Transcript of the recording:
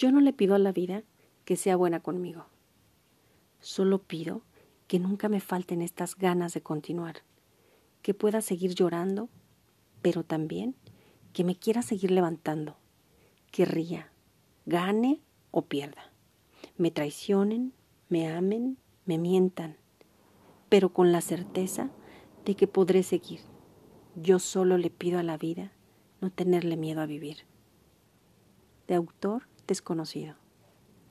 Yo no le pido a la vida que sea buena conmigo. Solo pido que nunca me falten estas ganas de continuar, que pueda seguir llorando, pero también que me quiera seguir levantando, que ría, gane o pierda, me traicionen, me amen, me mientan, pero con la certeza de que podré seguir. Yo solo le pido a la vida no tenerle miedo a vivir. De autor desconocido.